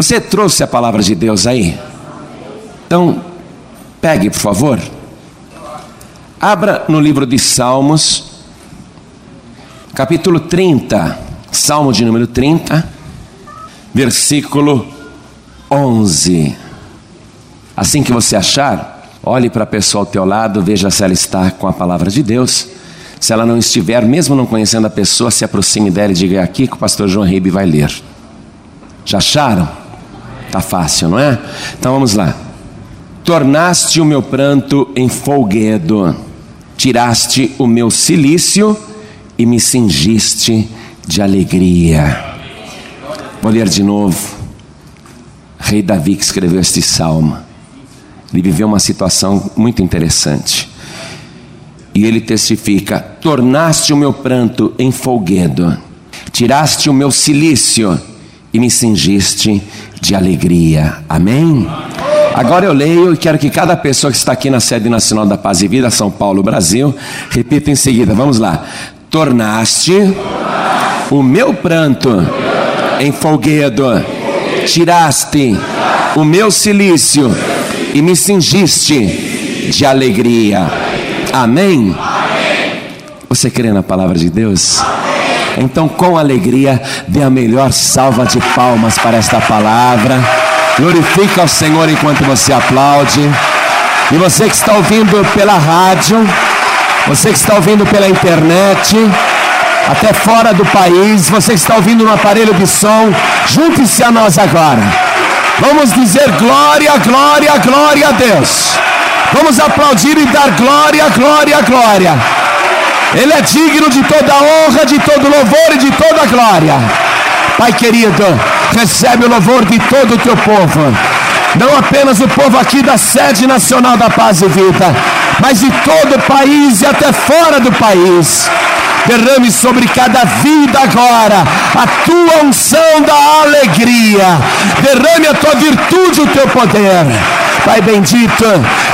Você trouxe a palavra de Deus aí? Então, pegue, por favor. Abra no livro de Salmos, capítulo 30, Salmo de número 30, versículo 11. Assim que você achar, olhe para a pessoa ao teu lado, veja se ela está com a palavra de Deus. Se ela não estiver, mesmo não conhecendo a pessoa, se aproxime dela e diga é aqui que o pastor João Ribe vai ler. Já acharam? Tá fácil, não é? Então vamos lá. Tornaste o meu pranto em folguedo, tiraste o meu cilício e me cingiste de alegria. Vou ler de novo. Rei Davi que escreveu este salmo. Ele viveu uma situação muito interessante. E ele testifica: Tornaste o meu pranto em folguedo, tiraste o meu cilício e me cingiste de alegria. Amém? Agora eu leio e quero que cada pessoa que está aqui na sede nacional da Paz e Vida, São Paulo, Brasil, repita em seguida. Vamos lá. Tornaste o meu pranto em folguedo, tiraste o meu cilício e me cingiste de alegria. Amém? Você crê na palavra de Deus? Então, com alegria, dê a melhor salva de palmas para esta palavra. Glorifica ao Senhor enquanto você aplaude. E você que está ouvindo pela rádio, você que está ouvindo pela internet, até fora do país, você que está ouvindo no aparelho de som, junte-se a nós agora. Vamos dizer glória, glória, glória a Deus. Vamos aplaudir e dar glória, glória, glória. Ele é digno de toda honra, de todo louvor e de toda glória. Pai querido, recebe o louvor de todo o teu povo. Não apenas o povo aqui da sede nacional da paz e vida, mas de todo o país e até fora do país. Derrame sobre cada vida agora a tua unção da alegria. Derrame a tua virtude, o teu poder. Pai bendito,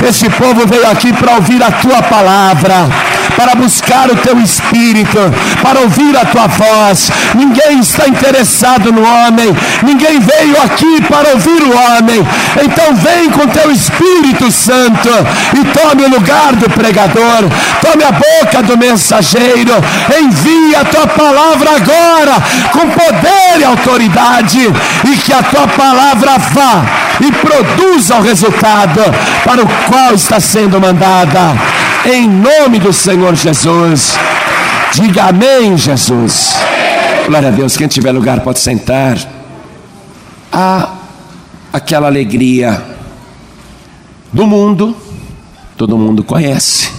este povo veio aqui para ouvir a tua palavra para buscar o teu espírito, para ouvir a tua voz. Ninguém está interessado no homem, ninguém veio aqui para ouvir o homem. Então vem com teu Espírito Santo e tome o lugar do pregador, tome a boca do mensageiro, envia a tua palavra agora com poder e autoridade e que a tua palavra vá e produza o resultado para o qual está sendo mandada em nome do Senhor Jesus. Diga amém, Jesus. Glória a Deus. Quem tiver lugar pode sentar. Há aquela alegria do mundo, todo mundo conhece.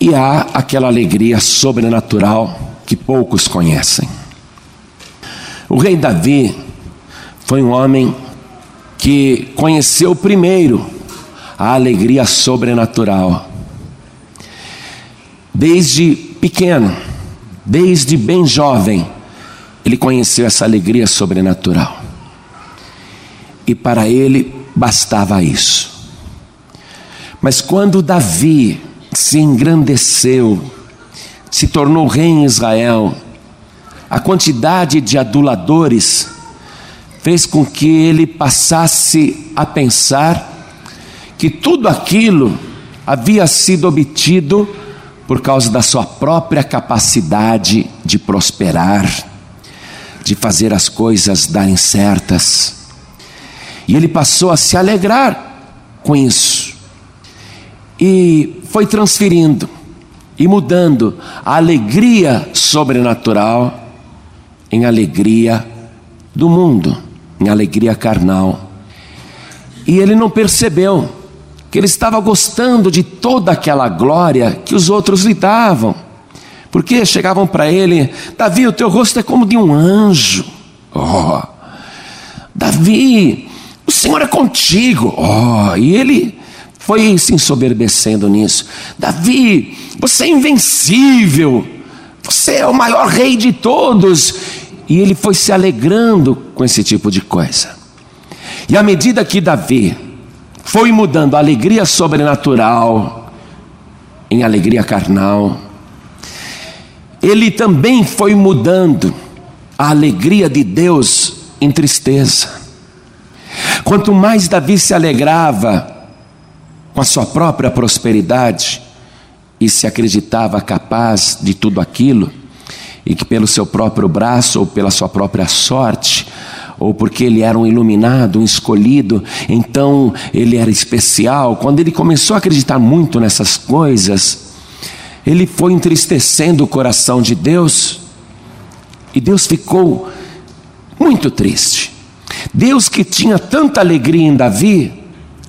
E há aquela alegria sobrenatural que poucos conhecem. O rei Davi foi um homem que conheceu primeiro a alegria sobrenatural. Desde pequeno, desde bem jovem, ele conheceu essa alegria sobrenatural. E para ele bastava isso. Mas quando Davi se engrandeceu, se tornou rei em Israel, a quantidade de aduladores fez com que ele passasse a pensar que tudo aquilo havia sido obtido por causa da sua própria capacidade de prosperar, de fazer as coisas darem certas. E ele passou a se alegrar com isso. E foi transferindo e mudando a alegria sobrenatural em alegria do mundo, em alegria carnal. E ele não percebeu que ele estava gostando de toda aquela glória que os outros lhe davam. Porque chegavam para ele: Davi, o teu rosto é como de um anjo. Oh, Davi, o Senhor é contigo. Oh, e ele foi se ensoberbecendo nisso. Davi, você é invencível. Você é o maior rei de todos. E ele foi se alegrando com esse tipo de coisa. E à medida que Davi foi mudando a alegria sobrenatural em alegria carnal. Ele também foi mudando a alegria de Deus em tristeza. Quanto mais Davi se alegrava com a sua própria prosperidade e se acreditava capaz de tudo aquilo, e que pelo seu próprio braço ou pela sua própria sorte, ou porque ele era um iluminado, um escolhido, então ele era especial. Quando ele começou a acreditar muito nessas coisas, ele foi entristecendo o coração de Deus, e Deus ficou muito triste. Deus que tinha tanta alegria em Davi,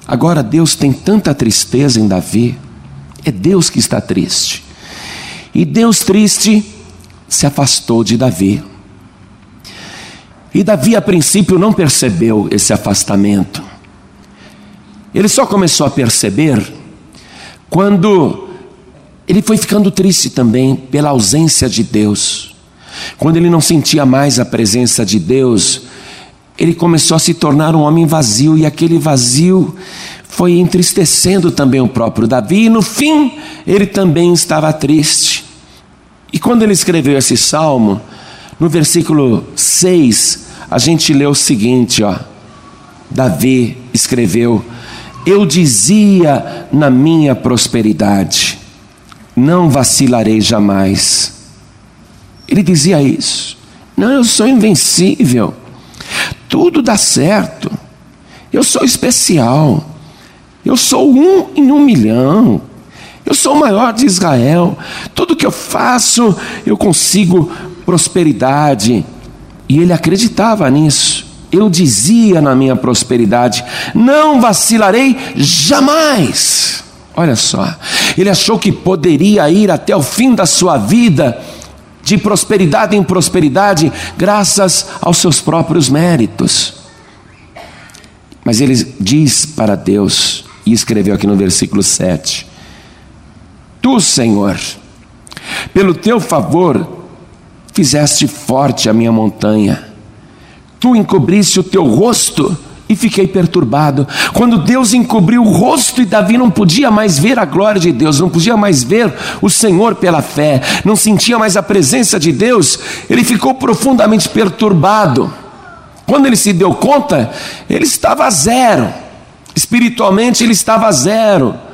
agora Deus tem tanta tristeza em Davi. É Deus que está triste. E Deus triste se afastou de Davi. E Davi, a princípio, não percebeu esse afastamento. Ele só começou a perceber quando ele foi ficando triste também pela ausência de Deus. Quando ele não sentia mais a presença de Deus, ele começou a se tornar um homem vazio, e aquele vazio foi entristecendo também o próprio Davi, e no fim ele também estava triste. E quando ele escreveu esse salmo, no versículo 6, a gente lê o seguinte, ó. Davi escreveu: Eu dizia na minha prosperidade, não vacilarei jamais. Ele dizia isso. Não, eu sou invencível. Tudo dá certo. Eu sou especial. Eu sou um em um milhão. Eu sou o maior de Israel. Tudo que eu faço, eu consigo prosperidade. E ele acreditava nisso. Eu dizia na minha prosperidade: não vacilarei jamais. Olha só, ele achou que poderia ir até o fim da sua vida, de prosperidade em prosperidade, graças aos seus próprios méritos. Mas ele diz para Deus, e escreveu aqui no versículo 7: Tu, Senhor, pelo teu favor, Fizeste forte a minha montanha. Tu encobriste o teu rosto e fiquei perturbado. Quando Deus encobriu o rosto e Davi não podia mais ver a glória de Deus, não podia mais ver o Senhor pela fé, não sentia mais a presença de Deus, ele ficou profundamente perturbado. Quando ele se deu conta, ele estava a zero. Espiritualmente ele estava a zero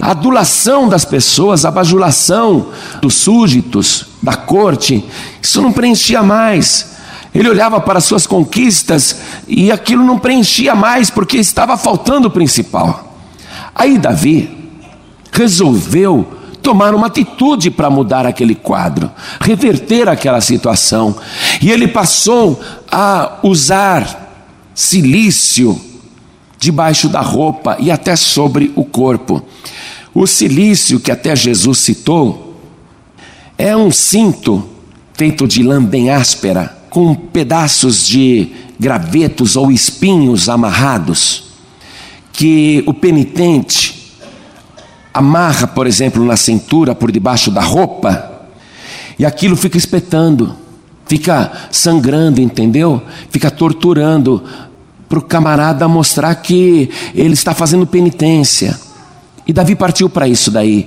a adulação das pessoas, a bajulação dos súditos, da corte, isso não preenchia mais. Ele olhava para suas conquistas e aquilo não preenchia mais, porque estava faltando o principal. Aí Davi resolveu tomar uma atitude para mudar aquele quadro, reverter aquela situação. E ele passou a usar silício debaixo da roupa e até sobre o corpo. O silício que até Jesus citou é um cinto feito de lã bem áspera, com pedaços de gravetos ou espinhos amarrados, que o penitente amarra, por exemplo, na cintura por debaixo da roupa, e aquilo fica espetando, fica sangrando, entendeu? Fica torturando para o camarada mostrar que ele está fazendo penitência. E Davi partiu para isso daí.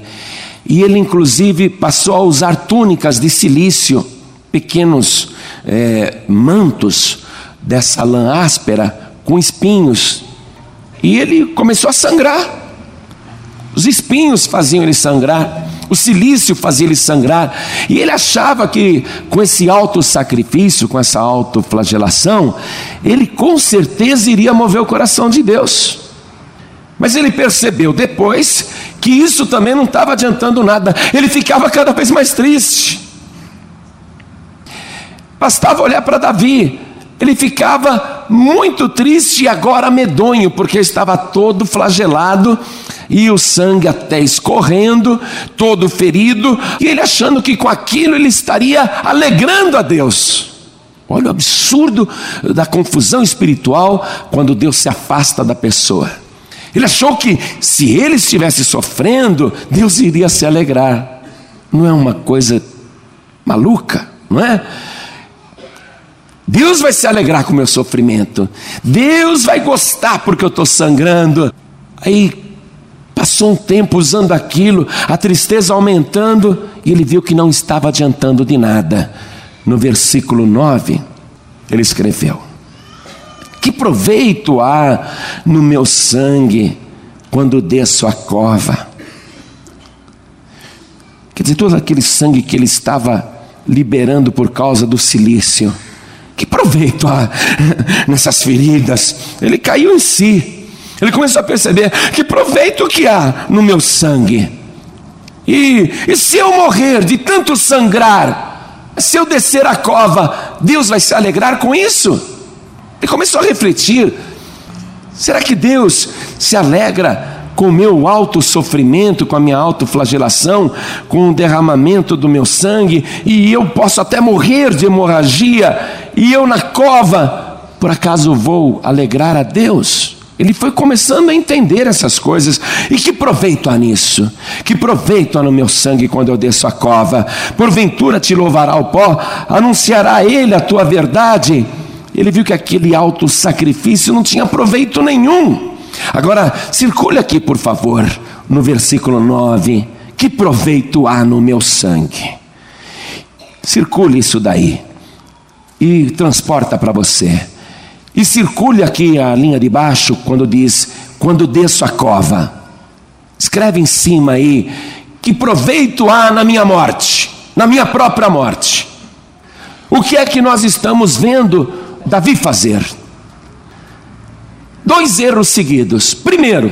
E ele, inclusive, passou a usar túnicas de silício, pequenos é, mantos dessa lã áspera, com espinhos. E ele começou a sangrar. Os espinhos faziam ele sangrar, o silício fazia ele sangrar, e ele achava que com esse alto sacrifício, com essa autoflagelação, ele com certeza iria mover o coração de Deus. Mas ele percebeu depois que isso também não estava adiantando nada, ele ficava cada vez mais triste. Bastava olhar para Davi, ele ficava muito triste e agora medonho, porque estava todo flagelado e o sangue até escorrendo, todo ferido, e ele achando que com aquilo ele estaria alegrando a Deus. Olha o absurdo da confusão espiritual quando Deus se afasta da pessoa. Ele achou que se ele estivesse sofrendo, Deus iria se alegrar. Não é uma coisa maluca, não é? Deus vai se alegrar com o meu sofrimento. Deus vai gostar porque eu estou sangrando. Aí passou um tempo usando aquilo, a tristeza aumentando, e ele viu que não estava adiantando de nada. No versículo 9, ele escreveu: Que proveito há no meu sangue quando desço a cova? Quer dizer, todo aquele sangue que ele estava liberando por causa do silício. Que proveito há nessas feridas? Ele caiu em si. Ele começou a perceber que proveito que há no meu sangue. E, e se eu morrer de tanto sangrar, se eu descer a cova, Deus vai se alegrar com isso? Ele começou a refletir: será que Deus se alegra com o meu alto sofrimento, com a minha autoflagelação, com o derramamento do meu sangue, e eu posso até morrer de hemorragia, e eu na cova, por acaso vou alegrar a Deus? Ele foi começando a entender essas coisas. E que proveito há nisso? Que proveito há no meu sangue quando eu desço a cova? Porventura te louvará o pó, anunciará ele a tua verdade. Ele viu que aquele alto sacrifício não tinha proveito nenhum. Agora, circule aqui, por favor, no versículo 9. Que proveito há no meu sangue? Circule isso daí e transporta para você. E circule aqui a linha de baixo quando diz: quando desço a cova. Escreve em cima aí: que proveito há na minha morte, na minha própria morte. O que é que nós estamos vendo Davi fazer? Dois erros seguidos. Primeiro,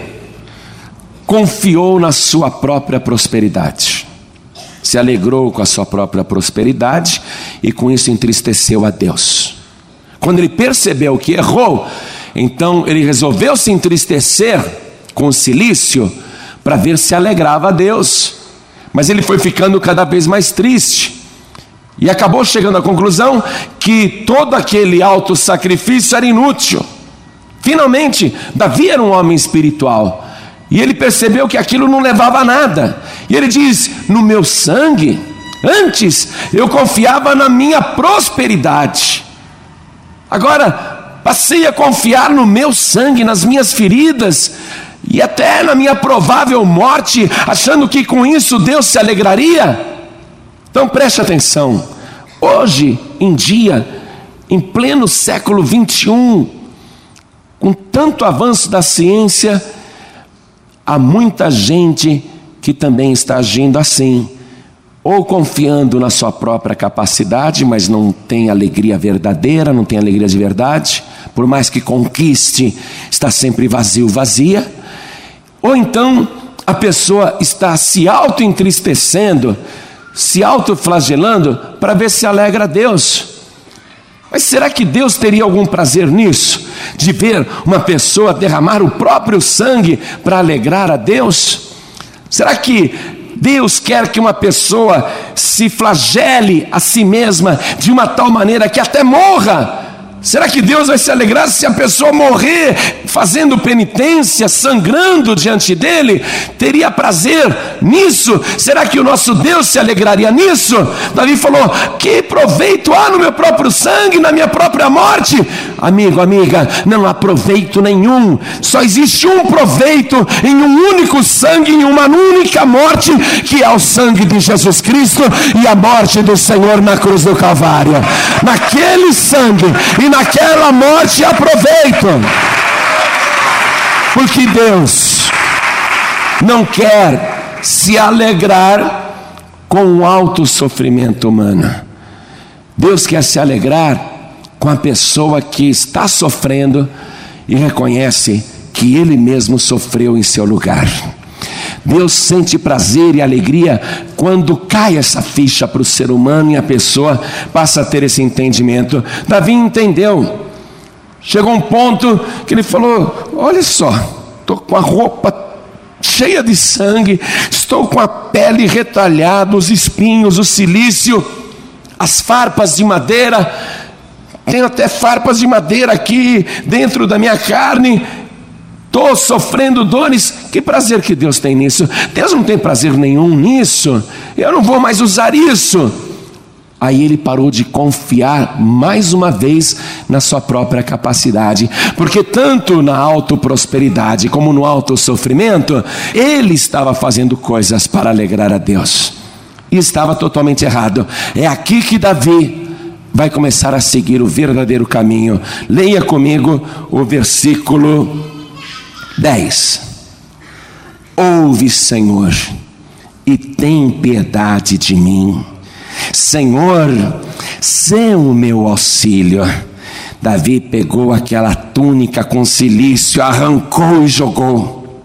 confiou na sua própria prosperidade. Se alegrou com a sua própria prosperidade e com isso entristeceu a Deus. Quando ele percebeu que errou, então ele resolveu se entristecer com o silício para ver se alegrava a Deus. Mas ele foi ficando cada vez mais triste. E acabou chegando à conclusão que todo aquele alto sacrifício era inútil. Finalmente, Davi era um homem espiritual. E ele percebeu que aquilo não levava a nada. E ele diz: No meu sangue, antes eu confiava na minha prosperidade. Agora, passei a confiar no meu sangue, nas minhas feridas, e até na minha provável morte, achando que com isso Deus se alegraria. Então preste atenção. Hoje em dia, em pleno século 21, com tanto avanço da ciência, há muita gente que também está agindo assim ou confiando na sua própria capacidade, mas não tem alegria verdadeira, não tem alegria de verdade, por mais que conquiste, está sempre vazio, vazia, ou então a pessoa está se auto-entristecendo, se auto-flagelando para ver se alegra a Deus. Mas será que Deus teria algum prazer nisso? De ver uma pessoa derramar o próprio sangue para alegrar a Deus? Será que Deus quer que uma pessoa se flagele a si mesma de uma tal maneira que até morra Será que Deus vai se alegrar se a pessoa morrer fazendo penitência, sangrando diante dele? Teria prazer nisso? Será que o nosso Deus se alegraria nisso? Davi falou: Que proveito há no meu próprio sangue, na minha própria morte? Amigo, amiga, não há proveito nenhum. Só existe um proveito em um único sangue, em uma única morte, que é o sangue de Jesus Cristo e a morte do Senhor na cruz do Calvário. Naquele sangue naquela morte aproveitam. Porque Deus não quer se alegrar com o alto sofrimento humano. Deus quer se alegrar com a pessoa que está sofrendo e reconhece que ele mesmo sofreu em seu lugar. Deus sente prazer e alegria quando cai essa ficha para o ser humano e a pessoa passa a ter esse entendimento. Davi entendeu. Chegou um ponto que ele falou: Olha só, estou com a roupa cheia de sangue, estou com a pele retalhada, os espinhos, o silício, as farpas de madeira. Tenho até farpas de madeira aqui dentro da minha carne estou sofrendo dores. Que prazer que Deus tem nisso? Deus não tem prazer nenhum nisso. Eu não vou mais usar isso. Aí ele parou de confiar mais uma vez na sua própria capacidade, porque tanto na autoprosperidade como no alto sofrimento, ele estava fazendo coisas para alegrar a Deus. E estava totalmente errado. É aqui que Davi vai começar a seguir o verdadeiro caminho. Leia comigo o versículo 10. Ouve, Senhor, e tem piedade de mim. Senhor, sê o meu auxílio. Davi pegou aquela túnica com silício, arrancou e jogou.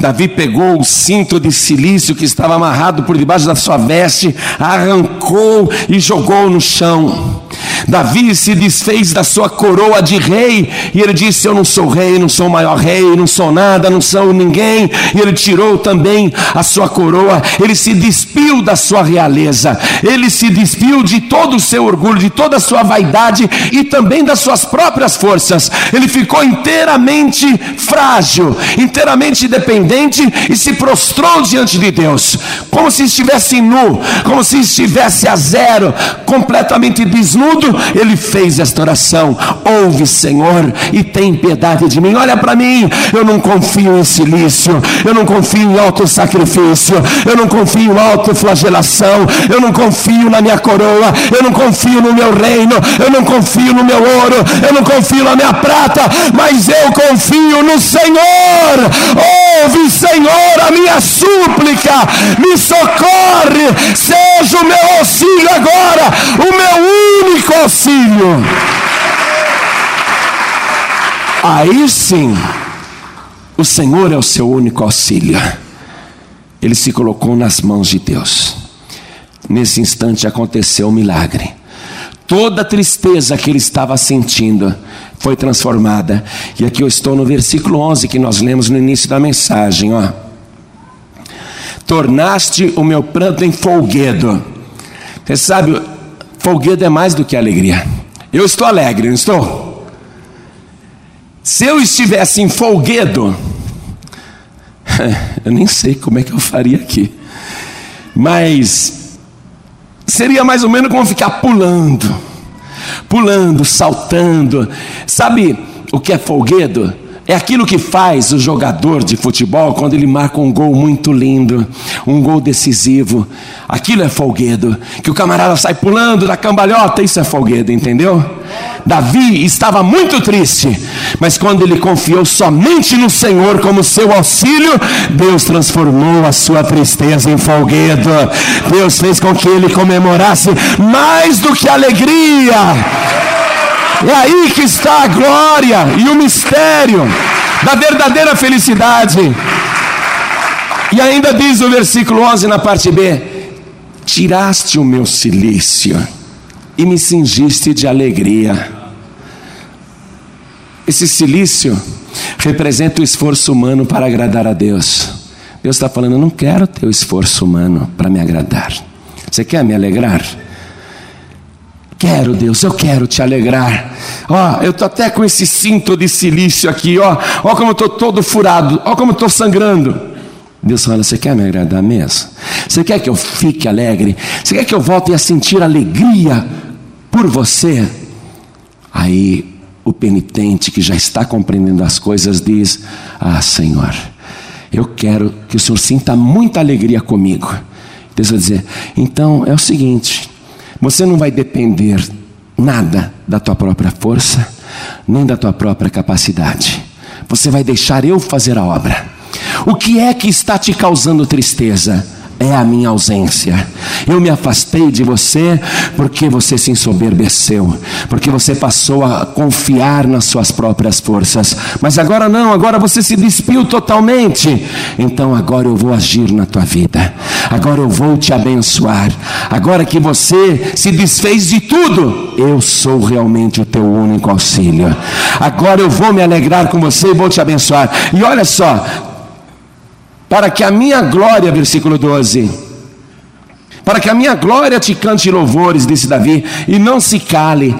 Davi pegou o cinto de silício que estava amarrado por debaixo da sua veste, arrancou e jogou no chão. Davi se desfez da sua coroa de rei e ele disse: Eu não sou rei, não sou o maior rei, não sou nada, não sou ninguém. E ele tirou também a sua coroa, ele se despiu da sua realeza, ele se despiu de todo o seu orgulho, de toda a sua vaidade e também das suas próprias forças. Ele ficou inteiramente frágil, inteiramente dependente e se prostrou diante de Deus, como se estivesse nu, como se estivesse a zero, completamente desnudo ele fez esta oração: Ouve, Senhor, e tem piedade de mim. Olha para mim, eu não confio em silício, eu não confio em alto sacrifício, eu não confio em autoflagelação, eu não confio na minha coroa, eu não confio no meu reino, eu não confio no meu ouro, eu não confio na minha prata, mas eu confio no Senhor. Ouve, Senhor, a minha súplica, me socorre, seja o meu auxílio agora, o meu único auxílio. Aí sim, o Senhor é o seu único auxílio. Ele se colocou nas mãos de Deus. Nesse instante aconteceu um milagre. Toda tristeza que ele estava sentindo foi transformada. E aqui eu estou no versículo 11 que nós lemos no início da mensagem, ó. Tornaste o meu pranto em folguedo. Você sabe, Folguedo é mais do que alegria. Eu estou alegre, não estou? Se eu estivesse em folguedo, eu nem sei como é que eu faria aqui, mas seria mais ou menos como ficar pulando, pulando, saltando. Sabe o que é folguedo? É aquilo que faz o jogador de futebol quando ele marca um gol muito lindo, um gol decisivo. Aquilo é folguedo, que o camarada sai pulando da cambalhota, isso é folguedo, entendeu? Davi estava muito triste, mas quando ele confiou somente no Senhor como seu auxílio, Deus transformou a sua tristeza em folguedo. Deus fez com que ele comemorasse mais do que alegria é aí que está a glória e o mistério da verdadeira felicidade. E ainda diz o versículo 11 na parte B: Tiraste o meu silício e me cingiste de alegria. Esse silício representa o esforço humano para agradar a Deus. Deus está falando: Eu não quero teu esforço humano para me agradar. Você quer me alegrar? Quero, Deus, eu quero te alegrar. Ó, eu tô até com esse cinto de silício aqui, ó. Ó como eu tô todo furado, ó como eu tô sangrando. Deus fala: Você quer me agradar mesmo? Você quer que eu fique alegre? Você quer que eu volte a sentir alegria por você? Aí o penitente que já está compreendendo as coisas diz: Ah, Senhor, eu quero que o Senhor sinta muita alegria comigo. Deus vai dizer: Então é o seguinte você não vai depender nada da tua própria força, nem da tua própria capacidade. Você vai deixar eu fazer a obra. O que é que está te causando tristeza? é a minha ausência. Eu me afastei de você porque você se ensoberbeceu, porque você passou a confiar nas suas próprias forças. Mas agora não, agora você se despiu totalmente. Então agora eu vou agir na tua vida. Agora eu vou te abençoar. Agora que você se desfez de tudo, eu sou realmente o teu único auxílio. Agora eu vou me alegrar com você e vou te abençoar. E olha só, para que a minha glória, versículo 12, para que a minha glória te cante louvores, disse Davi, e não se cale.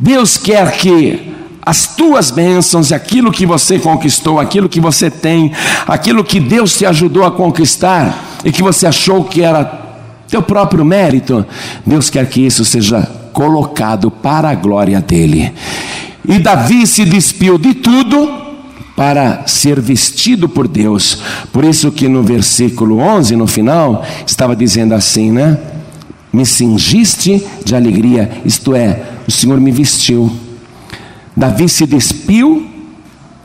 Deus quer que as tuas bênçãos, aquilo que você conquistou, aquilo que você tem, aquilo que Deus te ajudou a conquistar e que você achou que era teu próprio mérito, Deus quer que isso seja colocado para a glória dele. E Davi se despiu de tudo para ser vestido por Deus. Por isso que no versículo 11, no final, estava dizendo assim, né? me cingiste de alegria, isto é, o Senhor me vestiu. Davi se despiu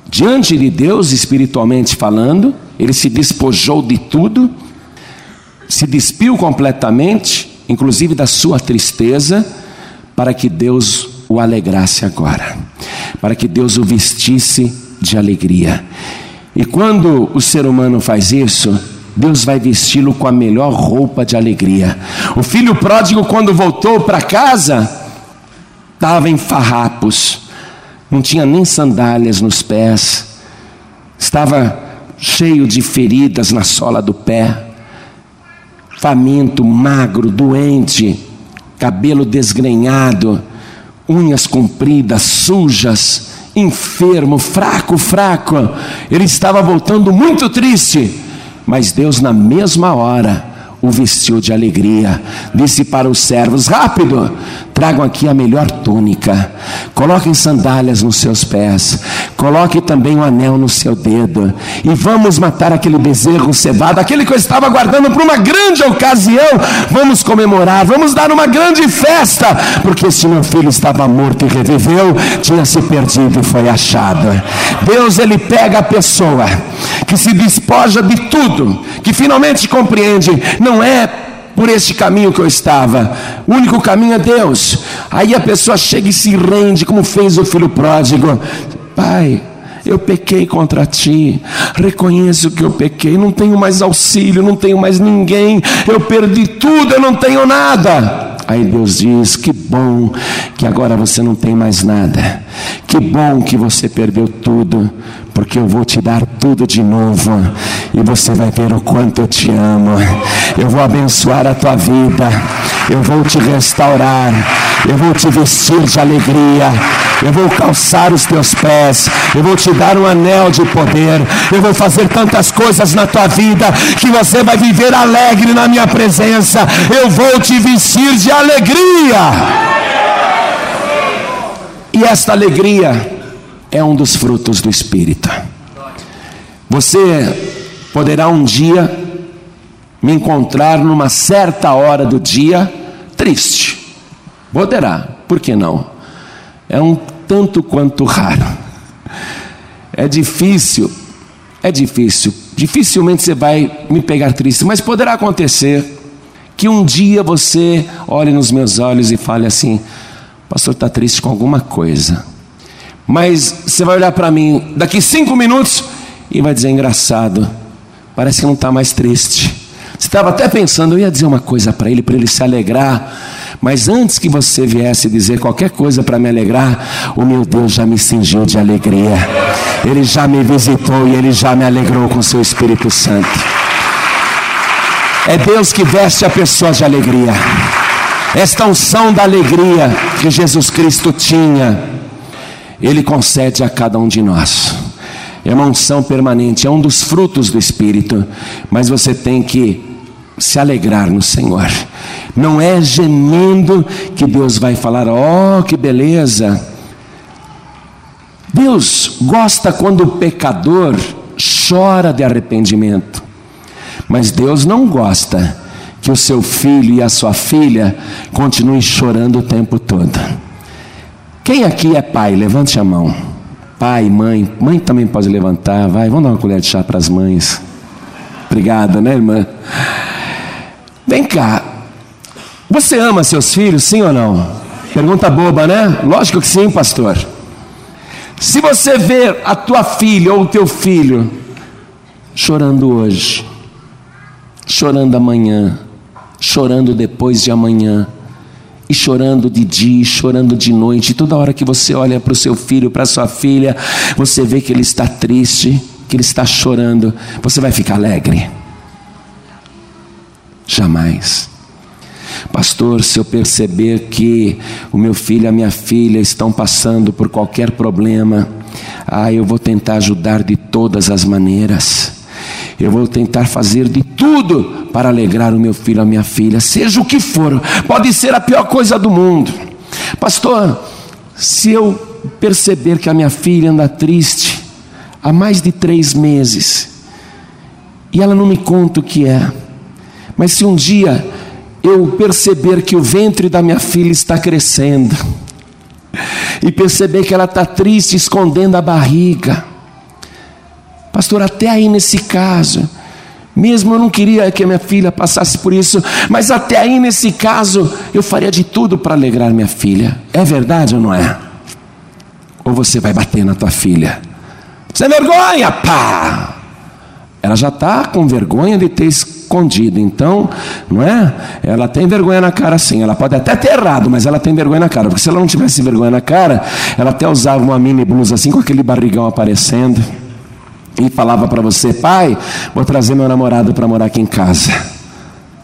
diante de Deus, espiritualmente falando, ele se despojou de tudo, se despiu completamente, inclusive da sua tristeza, para que Deus o alegrasse agora, para que Deus o vestisse de alegria. E quando o ser humano faz isso, Deus vai vesti-lo com a melhor roupa de alegria. O filho pródigo, quando voltou para casa, estava em farrapos, não tinha nem sandálias nos pés, estava cheio de feridas na sola do pé, faminto, magro, doente, cabelo desgrenhado, unhas compridas, sujas, enfermo, fraco, fraco. Ele estava voltando muito triste mas Deus, na mesma hora, o vestiu de alegria. Disse para os servos: Rápido, tragam aqui a melhor túnica, coloquem sandálias nos seus pés, coloque também um anel no seu dedo, e vamos matar aquele bezerro cevado, aquele que eu estava guardando para uma grande ocasião. Vamos comemorar, vamos dar uma grande festa, porque esse meu filho estava morto e reviveu, tinha se perdido e foi achado. Deus, ele pega a pessoa que se despoja de tudo, que finalmente compreende, não é por este caminho que eu estava. O único caminho é Deus. Aí a pessoa chega e se rende, como fez o filho pródigo. Pai, eu pequei contra ti, reconheço que eu pequei, não tenho mais auxílio, não tenho mais ninguém, eu perdi tudo, eu não tenho nada. Aí Deus diz: Que bom que agora você não tem mais nada, que bom que você perdeu tudo, porque eu vou te dar tudo de novo e você vai ver o quanto eu te amo. Eu vou abençoar a tua vida, eu vou te restaurar, eu vou te vestir de alegria, eu vou calçar os teus pés, eu vou te dar um anel de poder, eu vou fazer tantas coisas na tua vida que você vai viver alegre na minha presença. Eu vou te vestir de alegria. E esta alegria é um dos frutos do Espírito. Você poderá um dia me encontrar numa certa hora do dia triste. Poderá, por que não? É um tanto quanto raro. É difícil, é difícil. Dificilmente você vai me pegar triste, mas poderá acontecer que um dia você olhe nos meus olhos e fale assim: Pastor, está triste com alguma coisa. Mas você vai olhar para mim daqui cinco minutos e vai dizer: engraçado, parece que não está mais triste. Você estava até pensando, eu ia dizer uma coisa para ele, para ele se alegrar. Mas antes que você viesse dizer qualquer coisa para me alegrar, o meu Deus já me cingiu de alegria. Ele já me visitou e ele já me alegrou com seu Espírito Santo. É Deus que veste a pessoa de alegria. Esta unção da alegria que Jesus Cristo tinha ele concede a cada um de nós. É uma unção permanente, é um dos frutos do Espírito, mas você tem que se alegrar no Senhor. Não é gemendo que Deus vai falar, oh, que beleza. Deus gosta quando o pecador chora de arrependimento, mas Deus não gosta que o seu filho e a sua filha continuem chorando o tempo todo. Quem aqui é pai? Levante a mão. Pai, mãe. Mãe também pode levantar. Vai, vamos dar uma colher de chá para as mães. Obrigada, né, irmã? Vem cá. Você ama seus filhos, sim ou não? Pergunta boba, né? Lógico que sim, pastor. Se você ver a tua filha ou o teu filho chorando hoje, chorando amanhã, chorando depois de amanhã, e chorando de dia, chorando de noite. Toda hora que você olha para o seu filho, para sua filha, você vê que ele está triste, que ele está chorando. Você vai ficar alegre? Jamais. Pastor, se eu perceber que o meu filho e a minha filha estão passando por qualquer problema, ah, eu vou tentar ajudar de todas as maneiras. Eu vou tentar fazer de tudo para alegrar o meu filho, a minha filha, seja o que for. Pode ser a pior coisa do mundo. Pastor, se eu perceber que a minha filha anda triste há mais de três meses e ela não me conta o que é, mas se um dia eu perceber que o ventre da minha filha está crescendo, e perceber que ela está triste, escondendo a barriga. Pastor, até aí nesse caso, mesmo eu não queria que a minha filha passasse por isso, mas até aí nesse caso eu faria de tudo para alegrar minha filha. É verdade ou não é? Ou você vai bater na tua filha? Sem vergonha, pá! Ela já está com vergonha de ter escondido, então, não é? Ela tem vergonha na cara sim. Ela pode até ter errado, mas ela tem vergonha na cara. Porque se ela não tivesse vergonha na cara, ela até usava uma mini blusa assim com aquele barrigão aparecendo e falava para você: pai, vou trazer meu namorado para morar aqui em casa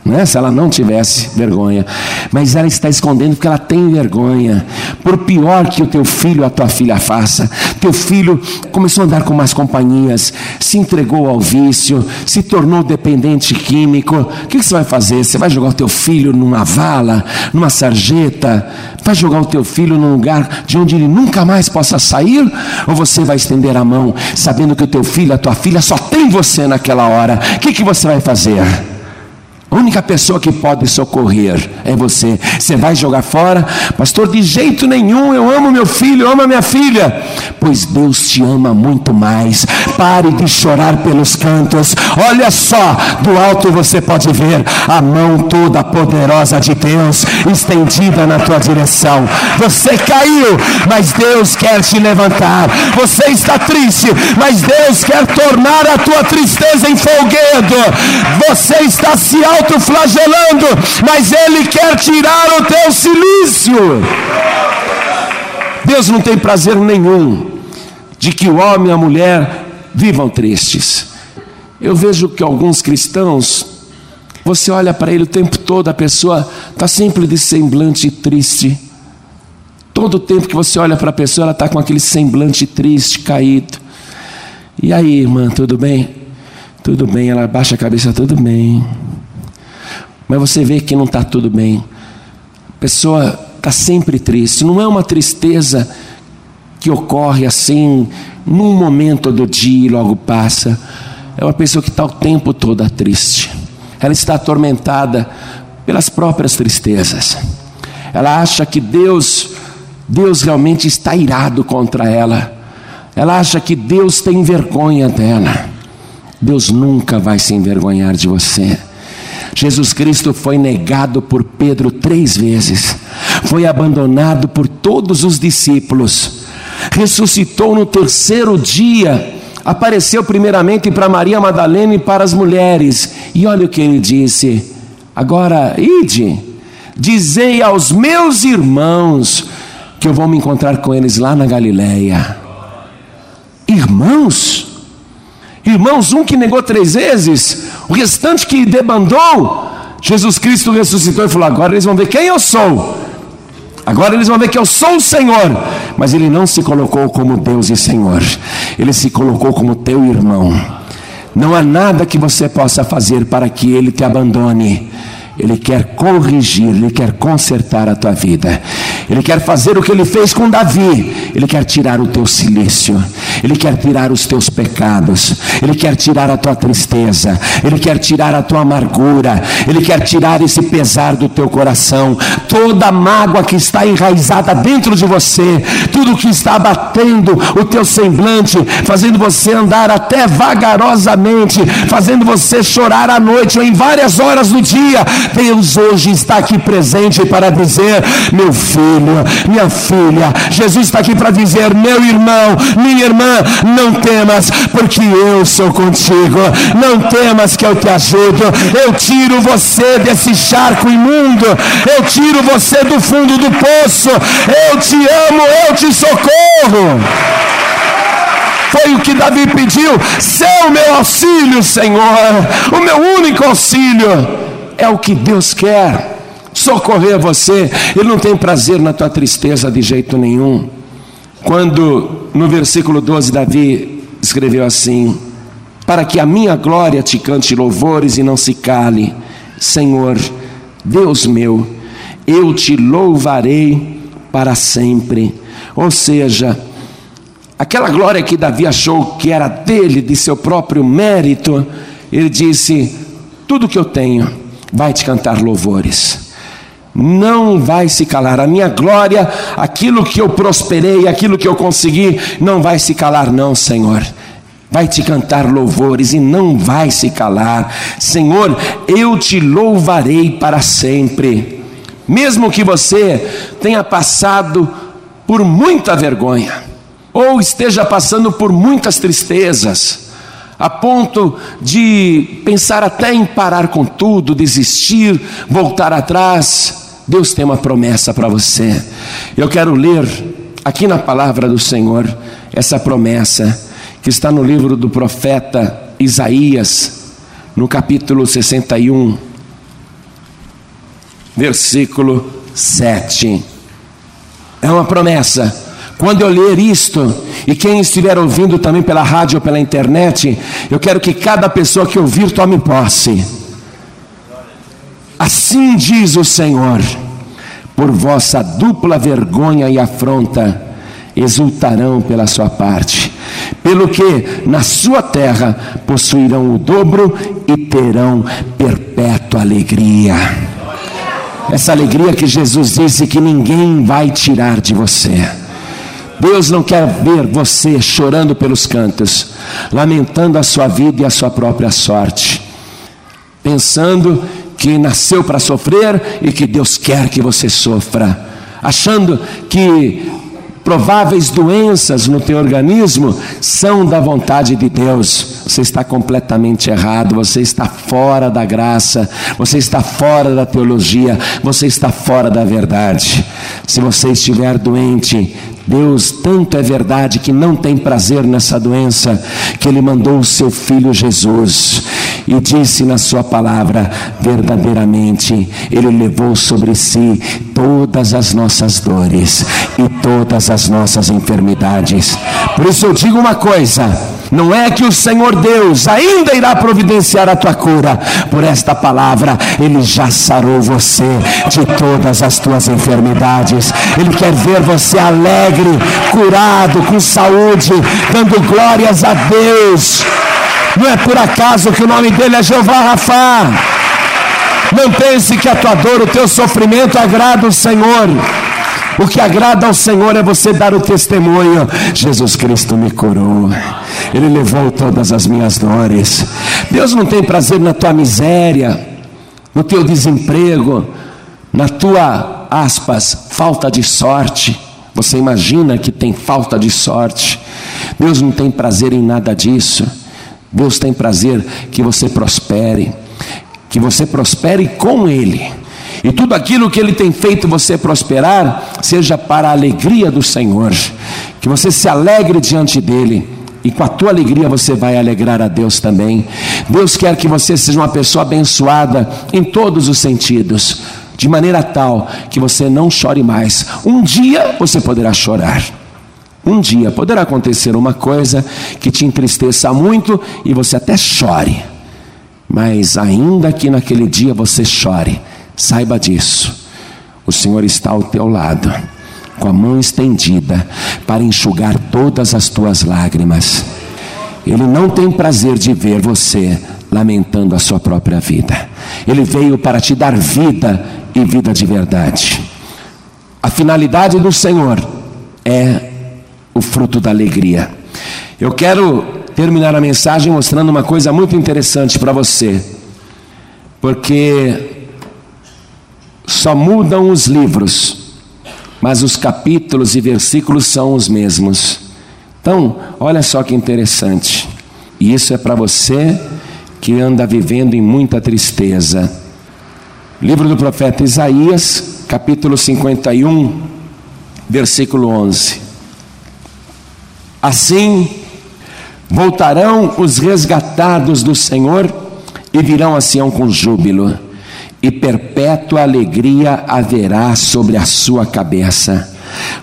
né? se ela não tivesse vergonha. Mas ela está escondendo porque ela tem vergonha. Por pior que o teu filho, a tua filha faça, teu filho começou a andar com mais companhias, se entregou ao vício, se tornou dependente químico. O que você vai fazer? Você vai jogar o teu filho numa vala, numa sarjeta? Vai jogar o teu filho num lugar de onde ele nunca mais possa sair? Ou você vai estender a mão, sabendo que o teu filho, a tua filha só tem você naquela hora? O que, que você vai fazer? A única pessoa que pode socorrer é você. Você vai jogar fora, pastor, de jeito nenhum. Eu amo meu filho, eu amo a minha filha. Pois Deus te ama muito mais. Pare de chorar pelos cantos. Olha só, do alto você pode ver a mão toda poderosa de Deus estendida na tua direção. Você caiu, mas Deus quer te levantar. Você está triste, mas Deus quer tornar a tua tristeza em folguedo. Você está se autoflagelando, mas Ele quer tirar o teu silício. Deus não tem prazer nenhum de que o homem e a mulher vivam tristes. Eu vejo que alguns cristãos, você olha para ele o tempo todo, a pessoa está sempre de semblante triste. Todo o tempo que você olha para a pessoa, ela está com aquele semblante triste, caído. E aí, irmã, tudo bem? Tudo bem, ela baixa a cabeça, tudo bem mas você vê que não está tudo bem. A pessoa está sempre triste. Não é uma tristeza que ocorre assim, num momento do dia e logo passa. É uma pessoa que está o tempo todo triste. Ela está atormentada pelas próprias tristezas. Ela acha que Deus, Deus realmente está irado contra ela. Ela acha que Deus tem vergonha dela. Deus nunca vai se envergonhar de você. Jesus Cristo foi negado por Pedro três vezes, foi abandonado por todos os discípulos, ressuscitou no terceiro dia, apareceu primeiramente para Maria Madalena e para as mulheres, e olha o que ele disse: agora ide, dizei aos meus irmãos que eu vou me encontrar com eles lá na Galileia. Irmãos? Irmãos, um que negou três vezes, o restante que debandou, Jesus Cristo ressuscitou e falou: agora eles vão ver quem eu sou. Agora eles vão ver que eu sou o Senhor. Mas ele não se colocou como Deus e Senhor, ele se colocou como teu irmão. Não há nada que você possa fazer para que ele te abandone. Ele quer corrigir, Ele quer consertar a tua vida. Ele quer fazer o que Ele fez com Davi. Ele quer tirar o teu silício. Ele quer tirar os teus pecados. Ele quer tirar a tua tristeza. Ele quer tirar a tua amargura. Ele quer tirar esse pesar do teu coração. Toda mágoa que está enraizada dentro de você. Tudo que está abatendo o teu semblante. Fazendo você andar até vagarosamente. Fazendo você chorar à noite ou em várias horas do dia Deus hoje está aqui presente para dizer: meu filho, minha filha, Jesus está aqui para dizer: meu irmão, minha irmã, não temas, porque eu sou contigo. Não temas que eu te ajudo. Eu tiro você desse charco imundo. Eu tiro você do fundo do poço. Eu te amo, eu te socorro. Foi o que Davi pediu: seu meu auxílio, Senhor, o meu único auxílio é o que Deus quer. Socorrer você, Ele não tem prazer na tua tristeza de jeito nenhum. Quando no versículo 12 Davi escreveu assim: Para que a minha glória te cante louvores e não se cale, Senhor, Deus meu, eu te louvarei para sempre. Ou seja, aquela glória que Davi achou que era dele, de seu próprio mérito, ele disse: Tudo que eu tenho vai te cantar louvores. Não vai se calar. A minha glória, aquilo que eu prosperei, aquilo que eu consegui, não vai se calar, não, Senhor vai te cantar louvores e não vai se calar. Senhor, eu te louvarei para sempre. Mesmo que você tenha passado por muita vergonha, ou esteja passando por muitas tristezas, a ponto de pensar até em parar com tudo, desistir, voltar atrás, Deus tem uma promessa para você. Eu quero ler aqui na palavra do Senhor essa promessa que está no livro do profeta Isaías, no capítulo 61, versículo 7. É uma promessa. Quando eu ler isto, e quem estiver ouvindo também pela rádio ou pela internet, eu quero que cada pessoa que ouvir tome posse. Assim diz o Senhor: por vossa dupla vergonha e afronta, exultarão pela sua parte, pelo que na sua terra possuirão o dobro e terão perpétua alegria. Essa alegria que Jesus disse que ninguém vai tirar de você. Deus não quer ver você chorando pelos cantos, lamentando a sua vida e a sua própria sorte, pensando que nasceu para sofrer e que Deus quer que você sofra, achando que prováveis doenças no teu organismo são da vontade de Deus. Você está completamente errado, você está fora da graça, você está fora da teologia, você está fora da verdade. Se você estiver doente, Deus tanto é verdade que não tem prazer nessa doença, que Ele mandou o seu filho Jesus e disse na Sua palavra: verdadeiramente, Ele levou sobre si todas as nossas dores e todas as nossas enfermidades. Por isso eu digo uma coisa não é que o Senhor Deus ainda irá providenciar a tua cura, por esta palavra, Ele já sarou você de todas as tuas enfermidades. Ele quer ver você alegre, curado, com saúde, dando glórias a Deus. Não é por acaso que o nome dele é Jeová Rafa. Não pense que a tua dor, o teu sofrimento agrada o Senhor. O que agrada ao Senhor é você dar o testemunho: Jesus Cristo me curou, Ele levou todas as minhas dores. Deus não tem prazer na tua miséria, no teu desemprego, na tua, aspas, falta de sorte. Você imagina que tem falta de sorte. Deus não tem prazer em nada disso. Deus tem prazer que você prospere, que você prospere com Ele. E tudo aquilo que Ele tem feito você prosperar, seja para a alegria do Senhor, que você se alegre diante dEle. E com a tua alegria você vai alegrar a Deus também. Deus quer que você seja uma pessoa abençoada em todos os sentidos, de maneira tal que você não chore mais. Um dia você poderá chorar. Um dia poderá acontecer uma coisa que te entristeça muito e você até chore. Mas ainda que naquele dia você chore, Saiba disso. O Senhor está ao teu lado, com a mão estendida, para enxugar todas as tuas lágrimas. Ele não tem prazer de ver você lamentando a sua própria vida. Ele veio para te dar vida e vida de verdade. A finalidade do Senhor é o fruto da alegria. Eu quero terminar a mensagem mostrando uma coisa muito interessante para você, porque só mudam os livros, mas os capítulos e versículos são os mesmos. Então, olha só que interessante. E isso é para você que anda vivendo em muita tristeza. Livro do profeta Isaías, capítulo 51, versículo 11. Assim voltarão os resgatados do Senhor e virão a Sião com júbilo e perpétua alegria haverá sobre a sua cabeça.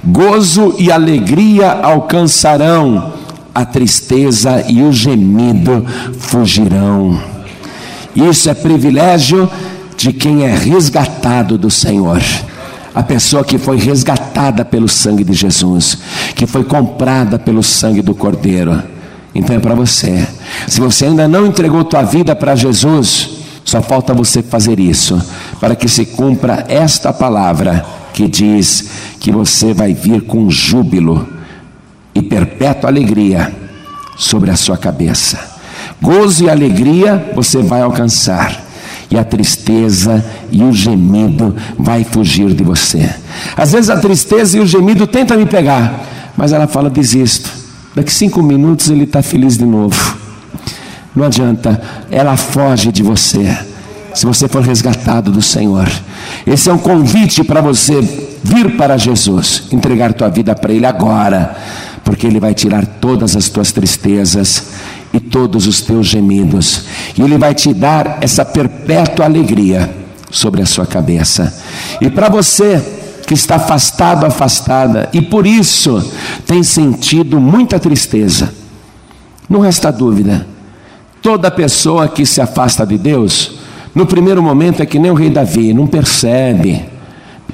Gozo e alegria alcançarão, a tristeza e o gemido fugirão. Isso é privilégio de quem é resgatado do Senhor. A pessoa que foi resgatada pelo sangue de Jesus, que foi comprada pelo sangue do Cordeiro. Então é para você. Se você ainda não entregou tua vida para Jesus, Só falta você fazer isso, para que se cumpra esta palavra que diz que você vai vir com júbilo e perpétua alegria sobre a sua cabeça. Gozo e alegria você vai alcançar e a tristeza e o gemido vai fugir de você. Às vezes a tristeza e o gemido tentam me pegar, mas ela fala: desisto. Daqui cinco minutos ele está feliz de novo. Não adianta, ela foge de você. Se você for resgatado do Senhor, esse é um convite para você vir para Jesus, entregar tua vida para Ele agora, porque Ele vai tirar todas as tuas tristezas e todos os teus gemidos, e Ele vai te dar essa perpétua alegria sobre a sua cabeça. E para você que está afastado, afastada, e por isso tem sentido muita tristeza, não resta dúvida, toda pessoa que se afasta de Deus, no primeiro momento é que nem o rei Davi, não percebe,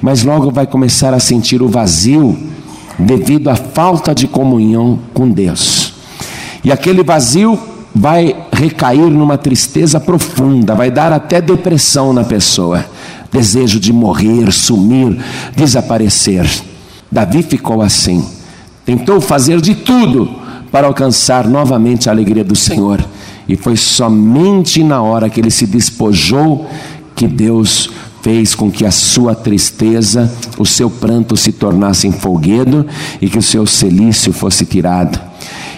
mas logo vai começar a sentir o vazio devido à falta de comunhão com Deus. E aquele vazio vai recair numa tristeza profunda, vai dar até depressão na pessoa, desejo de morrer, sumir, desaparecer. Davi ficou assim, tentou fazer de tudo para alcançar novamente a alegria do Senhor, e foi somente na hora que ele se despojou que Deus fez com que a sua tristeza, o seu pranto se tornasse em folguedo e que o seu celício fosse tirado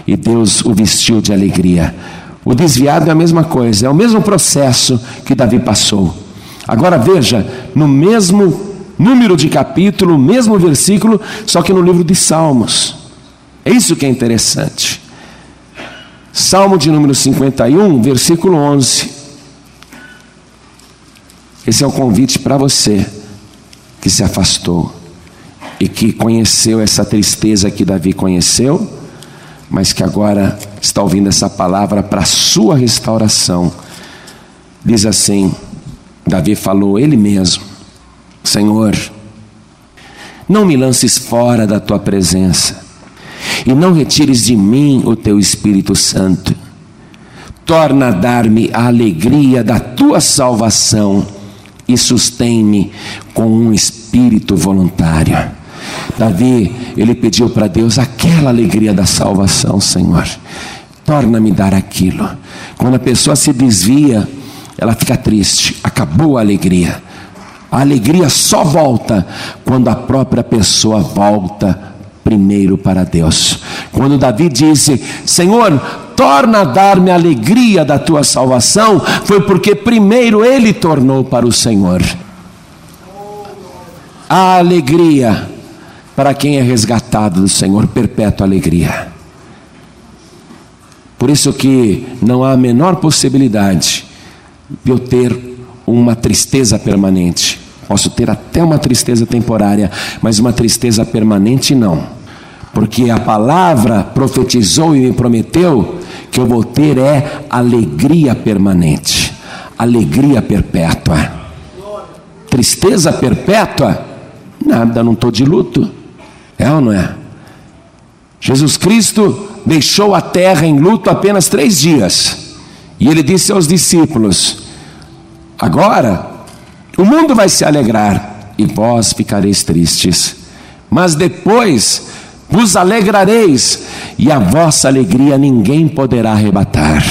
e Deus o vestiu de alegria. O desviado é a mesma coisa, é o mesmo processo que Davi passou. Agora veja, no mesmo número de capítulo, mesmo versículo, só que no livro de Salmos. É isso que é interessante. Salmo de número 51, versículo 11. Esse é o convite para você que se afastou e que conheceu essa tristeza que Davi conheceu mas que agora está ouvindo essa palavra para sua restauração. Diz assim: Davi falou ele mesmo: Senhor, não me lances fora da tua presença, e não retires de mim o teu Espírito Santo. Torna a dar-me a alegria da tua salvação e sustém-me com um espírito voluntário. Davi, ele pediu para Deus aquela alegria da salvação, Senhor. Torna-me dar aquilo. Quando a pessoa se desvia, ela fica triste, acabou a alegria. A alegria só volta quando a própria pessoa volta primeiro para Deus. Quando Davi disse: Senhor, torna a dar-me a alegria da tua salvação, foi porque primeiro ele tornou para o Senhor. A alegria para quem é resgatado do Senhor, perpétua alegria. Por isso que não há a menor possibilidade de eu ter uma tristeza permanente. Posso ter até uma tristeza temporária, mas uma tristeza permanente não. Porque a palavra profetizou e me prometeu que eu vou ter é alegria permanente, alegria perpétua. Tristeza perpétua? Nada, não estou de luto. É ou não é? Jesus Cristo deixou a terra em luto apenas três dias. E ele disse aos discípulos: Agora o mundo vai se alegrar e vós ficareis tristes. Mas depois vos alegrareis, e a vossa alegria ninguém poderá arrebatar.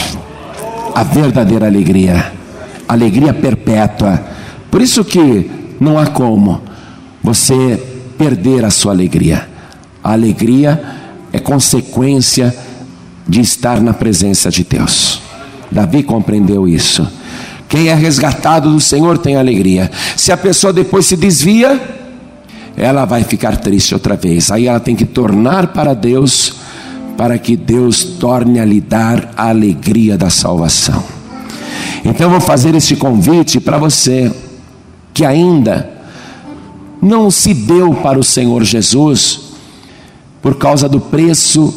A verdadeira alegria, alegria perpétua. Por isso que não há como você perder a sua alegria. A alegria é consequência de estar na presença de Deus. Davi compreendeu isso. Quem é resgatado do Senhor tem alegria. Se a pessoa depois se desvia, ela vai ficar triste outra vez. Aí ela tem que tornar para Deus, para que Deus torne a lhe dar a alegria da salvação. Então eu vou fazer este convite para você que ainda não se deu para o Senhor Jesus por causa do preço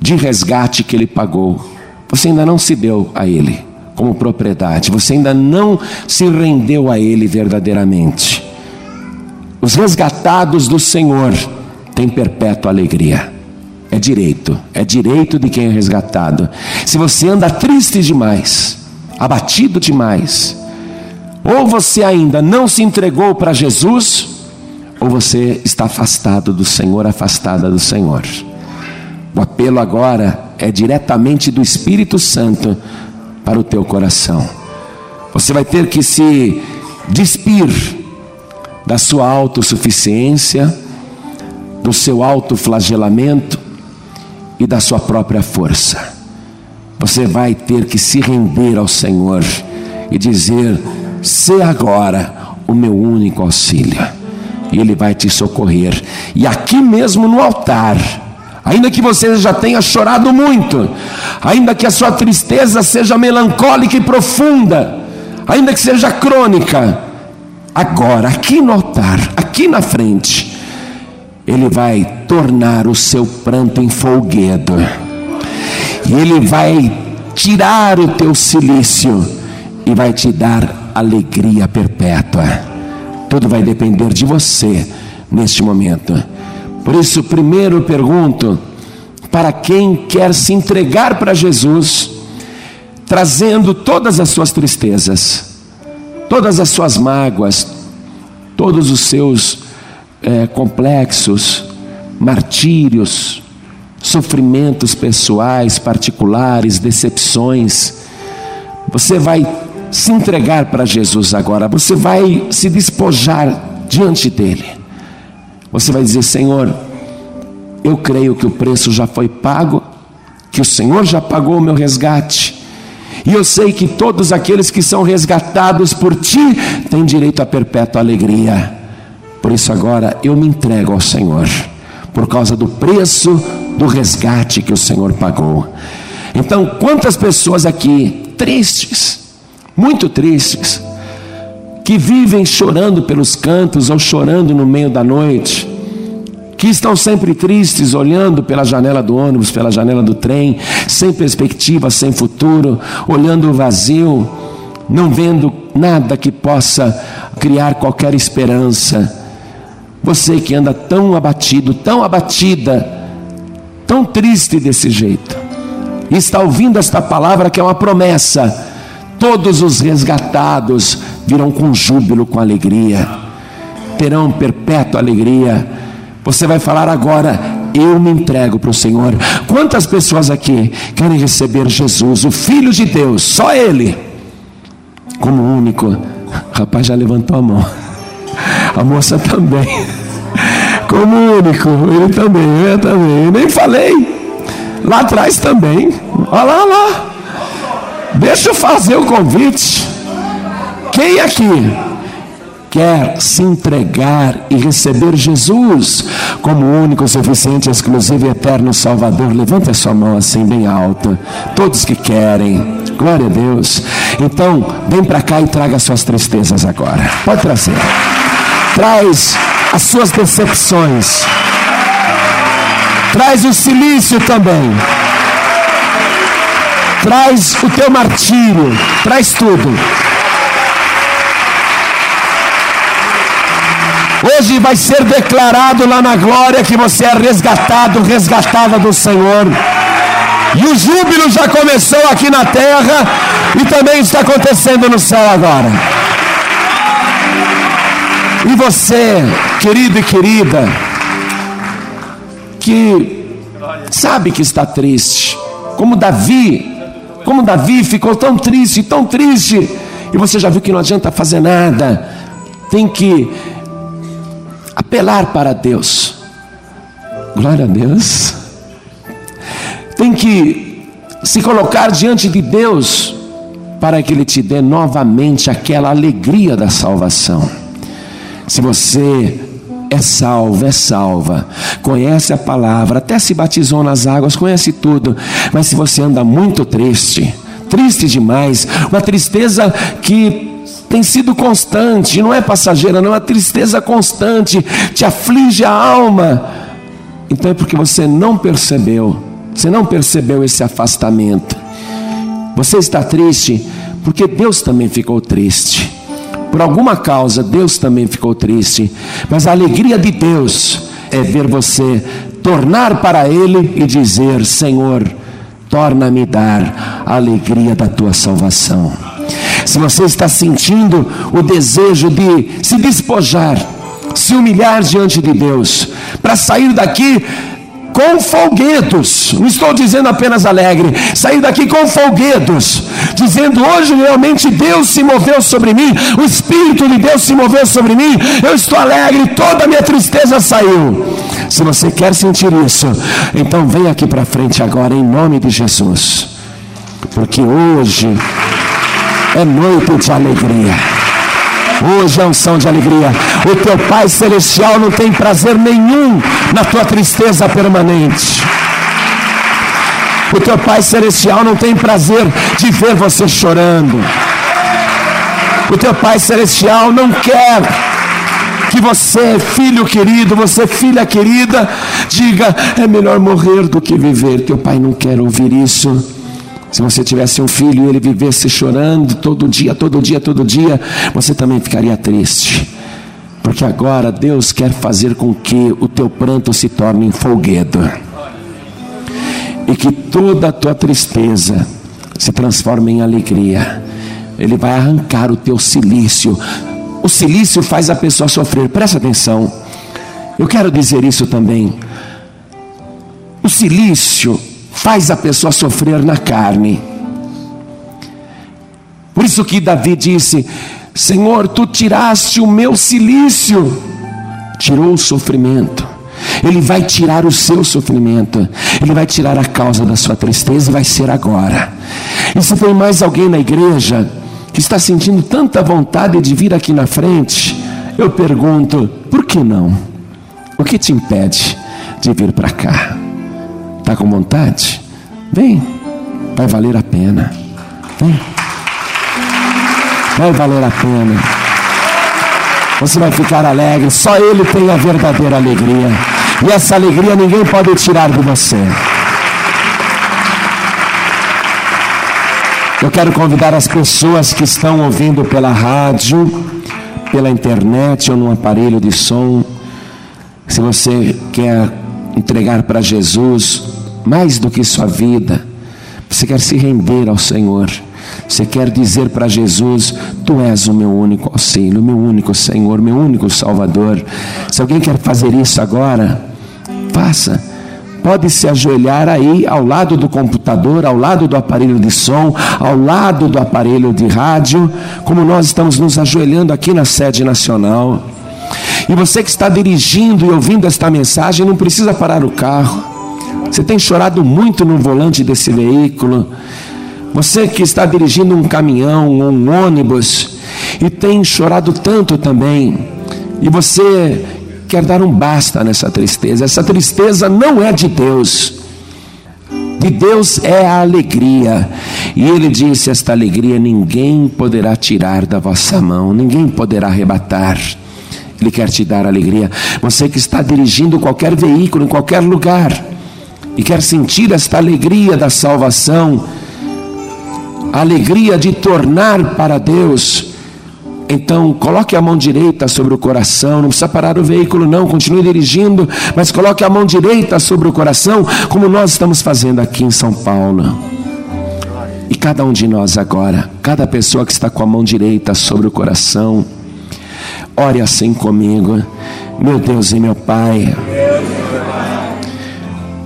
de resgate que ele pagou. Você ainda não se deu a ele como propriedade, você ainda não se rendeu a ele verdadeiramente. Os resgatados do Senhor têm perpétua alegria. É direito, é direito de quem é resgatado. Se você anda triste demais, abatido demais, Ou você ainda não se entregou para Jesus, ou você está afastado do Senhor, afastada do Senhor. O apelo agora é diretamente do Espírito Santo para o teu coração. Você vai ter que se despir da sua autossuficiência, do seu autoflagelamento e da sua própria força. Você vai ter que se render ao Senhor e dizer: "Se agora o meu único auxílio". Ele vai te socorrer. E aqui mesmo no altar, ainda que você já tenha chorado muito, ainda que a sua tristeza seja melancólica e profunda, ainda que seja crônica, agora, aqui no altar, aqui na frente, Ele vai tornar o seu pranto em folguedo, e Ele vai tirar o teu silício e vai te dar alegria perpétua. Tudo vai depender de você neste momento. Por isso, primeiro eu pergunto: para quem quer se entregar para Jesus, trazendo todas as suas tristezas, todas as suas mágoas, todos os seus é, complexos, martírios, sofrimentos pessoais, particulares, decepções, você vai se entregar para Jesus agora, você vai se despojar diante dEle. Você vai dizer: Senhor, eu creio que o preço já foi pago, que o Senhor já pagou o meu resgate. E eu sei que todos aqueles que são resgatados por ti têm direito a perpétua alegria. Por isso agora eu me entrego ao Senhor, por causa do preço do resgate que o Senhor pagou. Então, quantas pessoas aqui tristes, muito tristes, que vivem chorando pelos cantos ou chorando no meio da noite, que estão sempre tristes, olhando pela janela do ônibus, pela janela do trem, sem perspectiva, sem futuro, olhando o vazio, não vendo nada que possa criar qualquer esperança. Você que anda tão abatido, tão abatida, tão triste desse jeito, está ouvindo esta palavra que é uma promessa, todos os resgatados virão com júbilo, com alegria, terão perpétua alegria. Você vai falar agora, eu me entrego para o Senhor. Quantas pessoas aqui querem receber Jesus, o Filho de Deus, só Ele, como único? Rapaz já levantou a mão, a moça também, como único, ele também, eu também, eu nem falei, lá atrás também, olha lá, olha lá. Deixa eu fazer o convite. Quem aqui quer se entregar e receber Jesus como único, suficiente, exclusivo e eterno Salvador? Levante a sua mão assim bem alta. Todos que querem. Glória a Deus. Então, vem para cá e traga suas tristezas agora. Pode trazer. Traz as suas decepções. Traz o silício também traz o teu martírio, traz tudo. Hoje vai ser declarado lá na glória que você é resgatado, resgatada do Senhor. E o júbilo já começou aqui na terra e também está acontecendo no céu agora. E você, querido e querida, que sabe que está triste, como Davi, como Davi ficou tão triste, tão triste, e você já viu que não adianta fazer nada, tem que apelar para Deus. Glória a Deus. Tem que se colocar diante de Deus para que Ele te dê novamente aquela alegria da salvação. Se você é salvo, é salva, conhece a palavra, até se batizou nas águas, conhece tudo, mas se você anda muito triste, triste demais, uma tristeza que tem sido constante, não é passageira, não é uma tristeza constante, te aflige a alma. Então é porque você não percebeu, você não percebeu esse afastamento. Você está triste porque Deus também ficou triste. Por alguma causa, Deus também ficou triste. Mas a alegria de Deus é ver você tornar para Ele e dizer: Senhor, torna-me dar a alegria da tua salvação. Se você está sentindo o desejo de se despojar, se humilhar diante de Deus, para sair daqui com folguedos, não estou dizendo apenas alegre, sair daqui com folguedos, dizendo hoje realmente Deus se moveu sobre mim, o Espírito de Deus se moveu sobre mim, eu estou alegre, toda a minha tristeza saiu. Se você quer sentir isso, então vem aqui para frente agora, em nome de Jesus, porque hoje é noite de alegria. Hoje é unção de alegria. O teu Pai Celestial não tem prazer nenhum na tua tristeza permanente. O teu Pai Celestial não tem prazer de ver você chorando. O teu Pai Celestial não quer que você, filho querido, você, filha querida, diga: é melhor morrer do que viver. Teu Pai não quer ouvir isso. Se você tivesse um filho e ele vivesse chorando todo dia, todo dia, todo dia, você também ficaria triste. Porque agora Deus quer fazer com que o teu pranto se torne folguedo. E que toda a tua tristeza se transforme em alegria. Ele vai arrancar o teu silício. O silício faz a pessoa sofrer. Presta atenção. Eu quero dizer isso também. O silício faz a pessoa sofrer na carne. Por isso que Davi disse: Senhor, tu tiraste o meu silício, tirou o sofrimento. Ele vai tirar o seu sofrimento, Ele vai tirar a causa da sua tristeza vai ser agora. E se tem mais alguém na igreja que está sentindo tanta vontade de vir aqui na frente, eu pergunto: por que não? O que te impede de vir para cá? Está com vontade? Vem, vai valer a pena. Vem, vai valer a pena. Você vai ficar alegre, só Ele tem a verdadeira alegria. E essa alegria ninguém pode tirar de você. Eu quero convidar as pessoas que estão ouvindo pela rádio, pela internet ou num aparelho de som. Se você quer entregar para Jesus mais do que sua vida, você quer se render ao Senhor, você quer dizer para Jesus: Tu és o meu único auxílio, meu único Senhor, meu único Salvador. Se alguém quer fazer isso agora, faça. Pode se ajoelhar aí ao lado do computador, ao lado do aparelho de som, ao lado do aparelho de rádio, como nós estamos nos ajoelhando aqui na sede nacional. E você que está dirigindo e ouvindo esta mensagem, não precisa parar o carro. Você tem chorado muito no volante desse veículo. Você que está dirigindo um caminhão ou um ônibus e tem chorado tanto também. E você quer dar um basta nessa tristeza. Essa tristeza não é de Deus. De Deus é a alegria. E ele disse: Esta alegria ninguém poderá tirar da vossa mão, ninguém poderá arrebatar. Ele quer te dar alegria. Você que está dirigindo qualquer veículo, em qualquer lugar e quer sentir esta alegria da salvação, a alegria de tornar para Deus, então coloque a mão direita sobre o coração, não precisa parar o veículo, não, continue dirigindo, mas coloque a mão direita sobre o coração, como nós estamos fazendo aqui em São Paulo. E cada um de nós agora, cada pessoa que está com a mão direita sobre o coração, ore assim comigo, meu Deus e meu Pai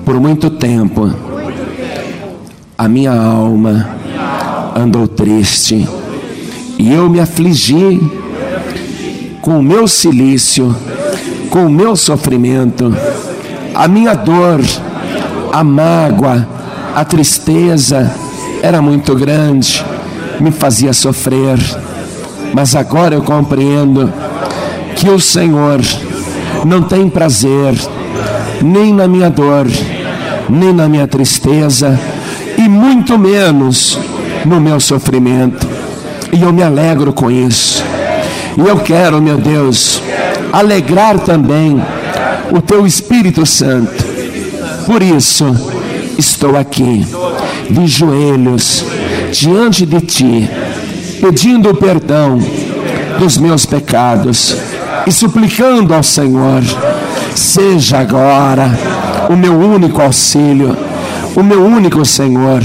por muito tempo, a minha alma andou triste e eu me afligi com o meu silício, com o meu sofrimento, a minha dor, a mágoa, a tristeza era muito grande, me fazia sofrer. Mas agora eu compreendo que o Senhor não tem prazer nem na minha dor, nem na minha tristeza, e muito menos no meu sofrimento. E eu me alegro com isso. E eu quero, meu Deus, alegrar também o teu Espírito Santo. Por isso, estou aqui, de joelhos, diante de ti, pedindo perdão dos meus pecados e suplicando ao Senhor Seja agora o meu único auxílio, o meu único Senhor,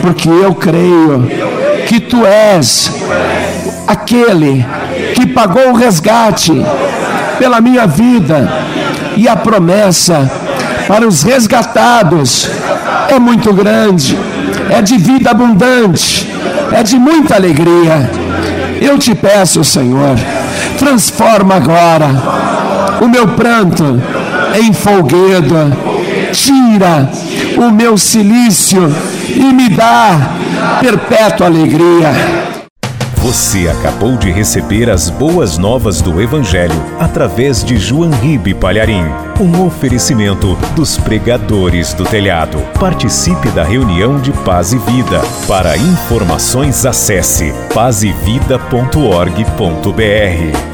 porque eu creio que tu és aquele que pagou o resgate pela minha vida e a promessa para os resgatados é muito grande, é de vida abundante, é de muita alegria. Eu te peço, Senhor, transforma agora o meu pranto em folguedo, tira o meu silício e me dá perpétua alegria. Você acabou de receber as boas novas do Evangelho através de João Ribe Palharim, um oferecimento dos pregadores do telhado. Participe da reunião de Paz e Vida. Para informações acesse pazevida.org.br.